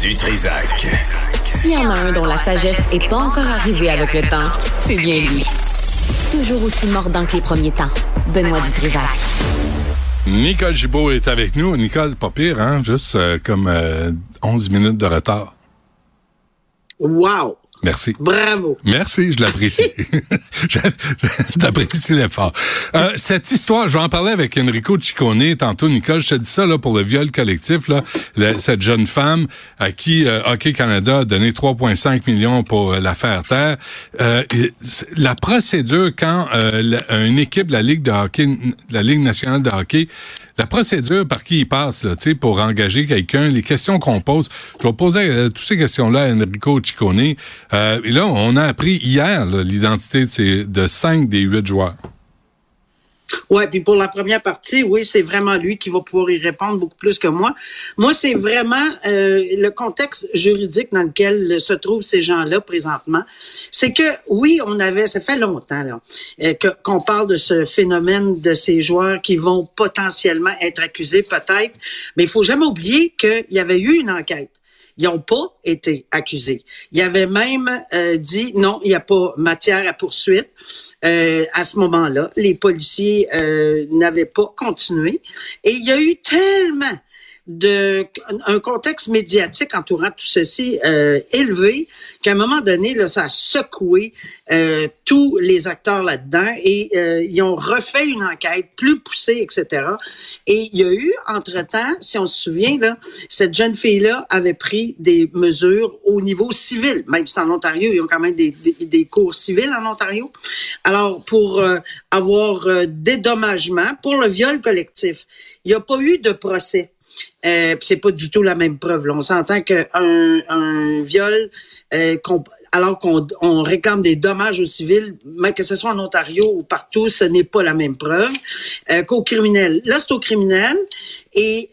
du Trisac. S'il y en a un dont la sagesse n'est pas encore arrivée avec le temps, c'est bien lui. Toujours aussi mordant que les premiers temps. Benoît Dutrisac. Nicole Gibault est avec nous. Nicole, pas pire, hein? Juste euh, comme euh, 11 minutes de retard. Wow! Merci. Bravo. Merci, je l'apprécie. J'apprécie l'effort. Euh, cette histoire, je vais en parler avec Enrico Ciccone tantôt. Nicole, je te dis ça là, pour le viol collectif. Là, Le- cette jeune femme à qui euh, Hockey Canada a donné 3,5 millions pour euh, l'affaire Terre. Euh, la procédure quand euh, la- une équipe de la Ligue de hockey, de la Ligue nationale de hockey, la procédure par qui il passe là, tu sais, pour engager quelqu'un, les questions qu'on pose. Je vais poser euh, toutes ces questions-là à Enrico Ciccone. Euh, et là, on a appris hier l'identité de, cinq des huit joueurs. Ouais, puis pour la première partie, oui, c'est vraiment lui qui va pouvoir y répondre beaucoup plus que moi. Moi, c'est vraiment euh, le contexte juridique dans lequel se trouvent ces gens-là présentement. C'est que oui, on avait, ça fait longtemps euh, qu'on parle de ce phénomène de ces joueurs qui vont potentiellement être accusés, peut-être, mais il faut jamais oublier qu'il y avait eu une enquête. Ils n'ont pas été accusés. Il avait même euh, dit non, il n'y a pas matière à poursuite. Euh, à ce moment-là, les policiers euh, n'avaient pas continué. Et il y a eu tellement de un contexte médiatique entourant tout ceci euh, élevé qu'à un moment donné là ça a secoué euh, tous les acteurs là-dedans et euh, ils ont refait une enquête plus poussée etc et il y a eu entre temps si on se souvient là cette jeune fille là avait pris des mesures au niveau civil même si en Ontario ils ont quand même des, des, des cours civils en Ontario. Alors pour euh, avoir euh, dédommagement pour le viol collectif il n'y a pas eu de procès euh, c'est pas du tout la même preuve. là. On s'entend qu'un un viol, euh, alors qu'on on réclame des dommages aux civils, mais que ce soit en Ontario ou partout, ce n'est pas la même preuve euh, qu'au criminel. Là, c'est au criminel et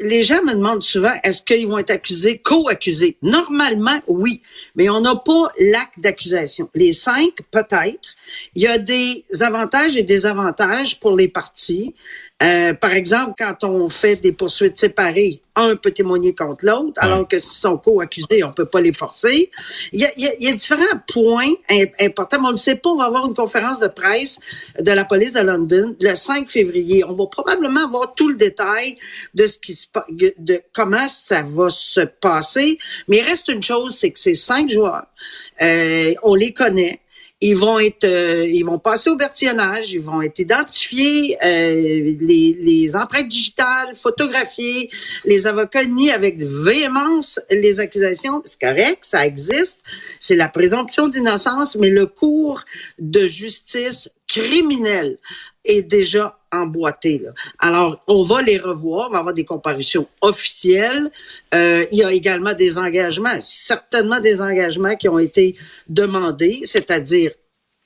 les gens me demandent souvent, est-ce qu'ils vont être accusés, co-accusés? Normalement, oui, mais on n'a pas l'acte d'accusation. Les cinq, peut-être. Il y a des avantages et des avantages pour les parties. Euh, par exemple, quand on fait des poursuites séparées, un peut témoigner contre l'autre, alors que s'ils sont co-accusés, on peut pas les forcer. Il y a, il y a- il y a différents points im- importants, mais on ne sait pas. On va avoir une conférence de presse de la police de London le 5 février. On va probablement avoir tout le détail de ce qui se pa- de comment ça va se passer. Mais il reste une chose, c'est que ces cinq joueurs, euh, on les connaît. Ils vont être, euh, ils vont passer au bertillonnage, ils vont être identifiés, euh, les, les empreintes digitales, photographiées. Les avocats nient avec véhémence les accusations. C'est correct, ça existe. C'est la présomption d'innocence, mais le cours de justice criminelle est déjà emboîté. Là. Alors, on va les revoir, on va avoir des comparutions officielles. Euh, il y a également des engagements, certainement des engagements qui ont été demandés, c'est-à-dire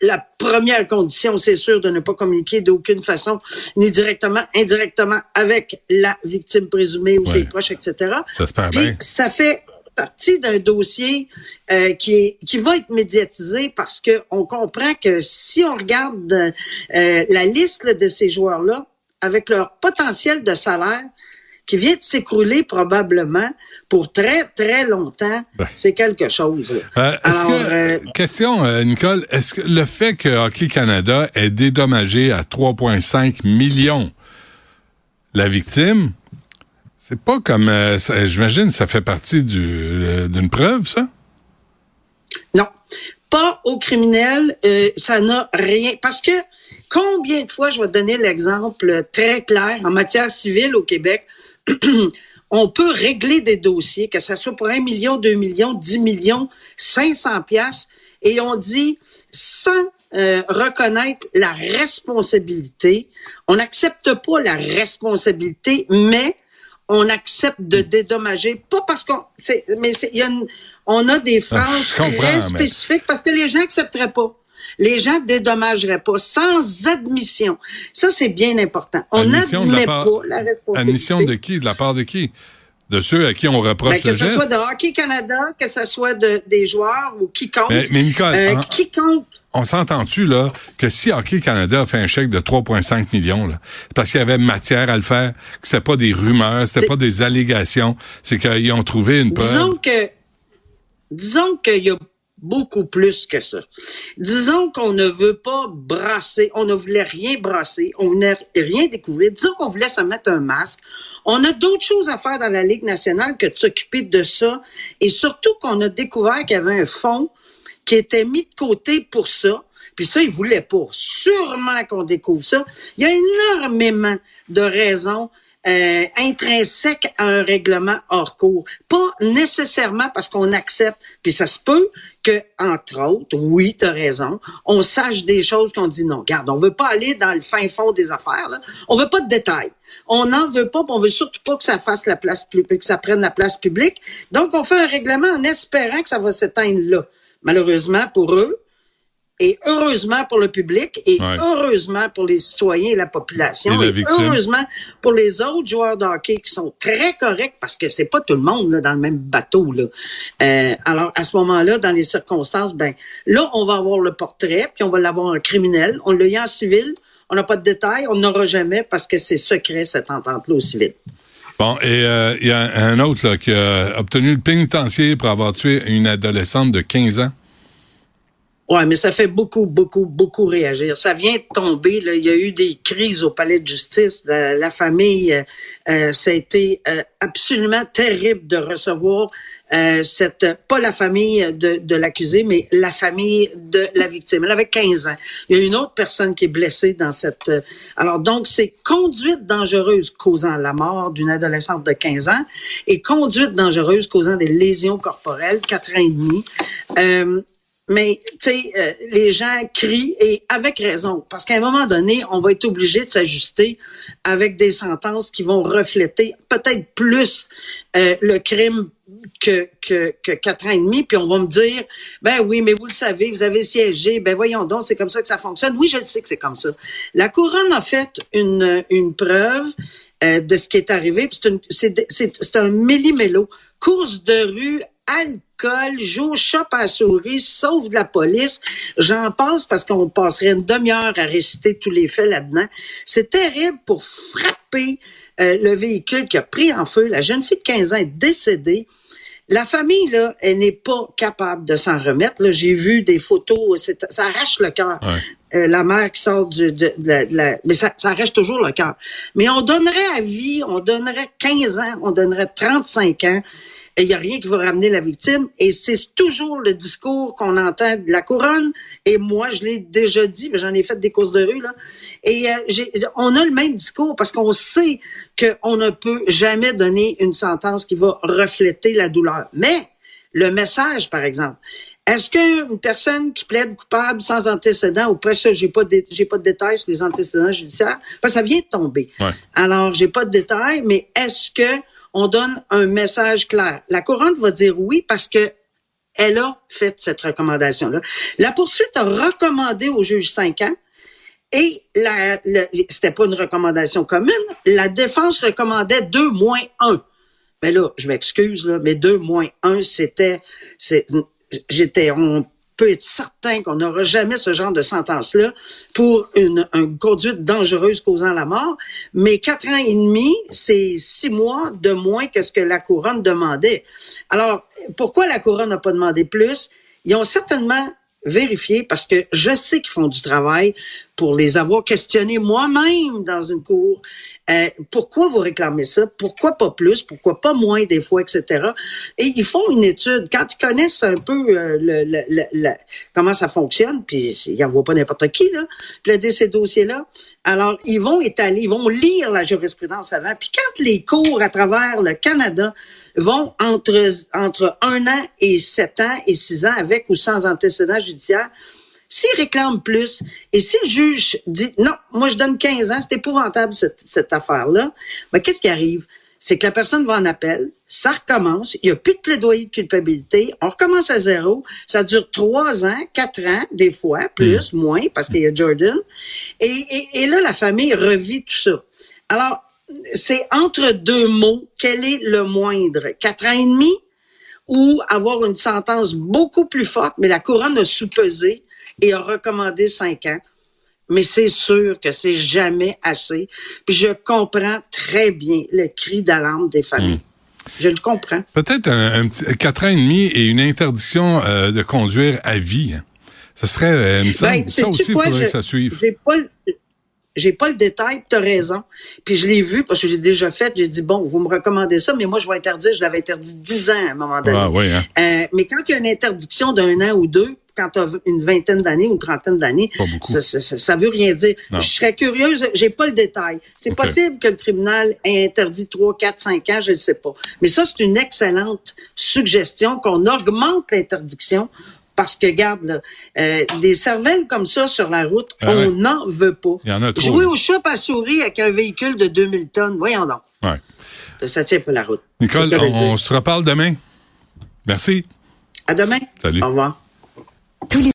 la première condition, c'est sûr, de ne pas communiquer d'aucune façon, ni directement, indirectement, avec la victime présumée ou Ouais. ses proches, etc. J'espère bien. ça fait partie d'un dossier euh, qui est qui va être médiatisé parce que on comprend que si on regarde euh, la liste de ces joueurs là avec leur potentiel de salaire qui vient de s'écrouler probablement pour très très longtemps, Ouais. c'est quelque chose. Euh, Alors, que, euh, question, Nicole, est-ce que le fait que Hockey Canada ait dédommagé à 3,5 millions la victime, c'est pas comme, euh, j'imagine, ça fait partie du, euh, d'une preuve, ça? Non, pas au criminel, euh, ça n'a rien. Parce que combien de fois, je vais te donner l'exemple très clair, en matière civile au Québec, on peut régler des dossiers, que ce soit pour un million, deux millions, dix millions, 500 piastres, et on dit sans euh, reconnaître la responsabilité, on n'accepte pas la responsabilité, mais on accepte de dédommager, pas parce qu'on, c'est, mais c'est, il y a une, on a des Ah, phrases très mais- spécifiques parce que les gens accepteraient pas. Les gens dédommageraient pas sans admission. Ça, c'est bien important. On n'admet pas la responsabilité. Admission de qui? De la part de qui? De ceux à qui on reproche ben, le geste. Que ce soit de Hockey Canada, que ce soit de, des joueurs ou quiconque. Mais, mais Nicole, euh, quiconque on s'entend-tu, là, que si Hockey Canada a fait un chèque de 3,5 millions, là, parce qu'il y avait matière à le faire, que c'était pas des rumeurs, c'était pas des allégations, c'est qu'ils ont trouvé une preuve. Disons que, disons qu'il y a beaucoup plus que ça. Disons qu'on ne veut pas brasser, on ne voulait rien brasser, on ne voulait rien découvrir. Disons qu'on voulait se mettre un masque. On a d'autres choses à faire dans la Ligue nationale que de s'occuper de ça. Et surtout qu'on a découvert qu'il y avait un fonds qui était mis de côté pour ça. Puis ça, ils voulaient pas. Sûrement qu'on découvre ça. Il y a énormément de raisons euh, intrinsèques à un règlement hors cours. Pas nécessairement parce qu'on accepte, puis ça se peut que, entre autres, oui, tu as raison, on sache des choses qu'on dit non. Regarde, on veut pas aller dans le fin fond des affaires. Là. On veut pas de détails. On n'en veut pas, on veut surtout pas que ça fasse la place publique, que ça prenne la place publique. Donc, on fait un règlement en espérant que ça va s'éteindre là malheureusement pour eux, et heureusement pour le public, et heureusement pour les citoyens et la population, et, heureusement pour les autres joueurs de hockey qui sont très corrects parce que c'est pas tout le monde là, dans le même bateau. Là. Euh, alors à ce moment-là, dans les circonstances, ben là on va avoir le portrait, puis on va l'avoir en criminel, on l'a eu en civil, on n'a pas de détails, on n'aura jamais parce que c'est secret cette entente-là au civil. Bon, et euh, il y a un autre là, qui a obtenu le pénitencier pour avoir tué une adolescente de 15 ans. Oui, mais ça fait beaucoup, beaucoup, beaucoup réagir. Ça vient de tomber. Là. Il y a eu des crises au palais de justice. La, famille, euh, euh, ça a été absolument terrible de recevoir euh, cette, pas la famille de, de l'accusé, mais la famille de la victime. Elle avait 15 ans. Il y a une autre personne qui est blessée dans cette. Euh, alors donc c'est conduite dangereuse causant la mort d'une adolescente de 15 ans et conduite dangereuse causant des lésions corporelles, 4 ans et demi. Mais, tu sais, euh, les gens crient et avec raison, parce qu'à un moment donné, on va être obligé de s'ajuster avec des sentences qui vont refléter peut-être plus euh, le crime que, quatre ans et demi, puis on va me dire, ben oui, mais vous le savez, vous avez siégé, ben voyons donc, c'est comme ça que ça fonctionne. Oui, je le sais que c'est comme ça. La couronne a fait une, une preuve euh, de ce qui est arrivé, c'est un méli-mélo. Course de rue alcool, joue chat à souris, sauve de la police. J'en passe parce qu'on passerait une demi-heure à réciter tous les faits là-dedans. C'est terrible pour frapper euh, le véhicule qui a pris en feu. La jeune fille de 15 ans est décédée. La famille, là, elle n'est pas capable de s'en remettre. J'ai vu des photos, ça arrache le cœur. Euh, la mère qui sort de, de, la... Mais ça, ça arrache toujours le cœur. Mais on donnerait à vie, on donnerait 15 ans, on donnerait 35 ans il n'y a rien qui va ramener la victime. Et c'est toujours le discours qu'on entend de la couronne. Et moi, je l'ai déjà dit, mais j'en ai fait des courses de rue. Là. Et euh, on a le même discours parce qu'on sait qu'on ne peut jamais donner une sentence qui va refléter la douleur. Mais le message, par exemple, est-ce qu'une personne qui plaide coupable sans antécédent, ou presque, j'ai pas de, j'ai pas de détails sur les antécédents judiciaires, parce que ça vient de tomber. Ouais. Alors, j'ai pas de détails, mais est-ce que on donne un message clair. La couronne va dire oui parce que elle a fait cette recommandation-là. La poursuite a recommandé au juge 5 ans et la, c'était pas une recommandation commune. La défense recommandait 2 moins 1. Mais là, je m'excuse, mais 2 moins 1, c'était, j'étais, on peut être certain qu'on n'aura jamais ce genre de sentence-là pour une, conduite dangereuse causant la mort. Mais quatre ans et demi, c'est six mois de moins que ce que la couronne demandait. Alors, pourquoi la couronne n'a pas demandé plus? Ils ont certainement vérifié parce que je sais qu'ils font du travail pour les avoir questionnés moi-même dans une cour. Euh, pourquoi vous réclamez ça? Pourquoi pas plus? Pourquoi pas moins des fois, etc. Et ils font une étude. Quand ils connaissent un peu euh, le, comment ça fonctionne, puis ils n'en voient pas n'importe qui, là, plaider ces dossiers-là, alors ils vont étaler, ils vont lire la jurisprudence avant. Puis quand les cours à travers le Canada vont entre, entre un an et sept ans et six ans avec ou sans antécédent judiciaire, S'il réclame plus et si le juge dit non, moi je donne 15 ans, c'est épouvantable cette, cette affaire-là, ben, qu'est-ce qui arrive? C'est que la personne va en appel, ça recommence, il n'y a plus de plaidoyer de culpabilité, on recommence à zéro, ça dure trois ans, quatre ans, des fois, plus, mmh. moins, parce qu'il y a Jordan. Et, et, et là, la famille revit tout ça. Alors, c'est entre deux mots, quel est le moindre? Quatre ans et demi? Ou avoir une sentence beaucoup plus forte, mais la couronne a sous-pesé et a recommandé cinq ans. Mais c'est sûr que c'est jamais assez. Puis je comprends très bien le cri d'alarme des familles. Hmm. Je le comprends. Peut-être un, petit quatre ans et demi et une interdiction euh, de conduire à vie. Ce serait, euh, ben, ça aussi, il faudrait que ça suive. Pas, j'ai pas le détail, tu as raison. Puis je l'ai vu parce que je l'ai déjà fait. J'ai dit, bon, vous me recommandez ça, mais moi, je vais interdire. Je l'avais interdit 10 ans à un moment donné. Ah, oui, hein? euh, mais quand il y a une interdiction d'un an ou deux, quand tu as une vingtaine d'années ou une trentaine d'années, ça, ça, ça, veut rien dire. Je serais curieuse, j'ai pas le détail. C'est possible que le tribunal ait interdit 3, 4, 5 ans, je ne sais pas. Mais ça, c'est une excellente suggestion qu'on augmente l'interdiction parce que, garde, euh, des cervelles comme ça sur la route, ah on n'en veut pas. Il y en a trop. Jouer au chat à souris avec un véhicule de 2000 tonnes, voyons donc. Ouais. Ça tient pas la route. Nicole, on, se reparle demain. Merci. À demain. Salut. Au revoir.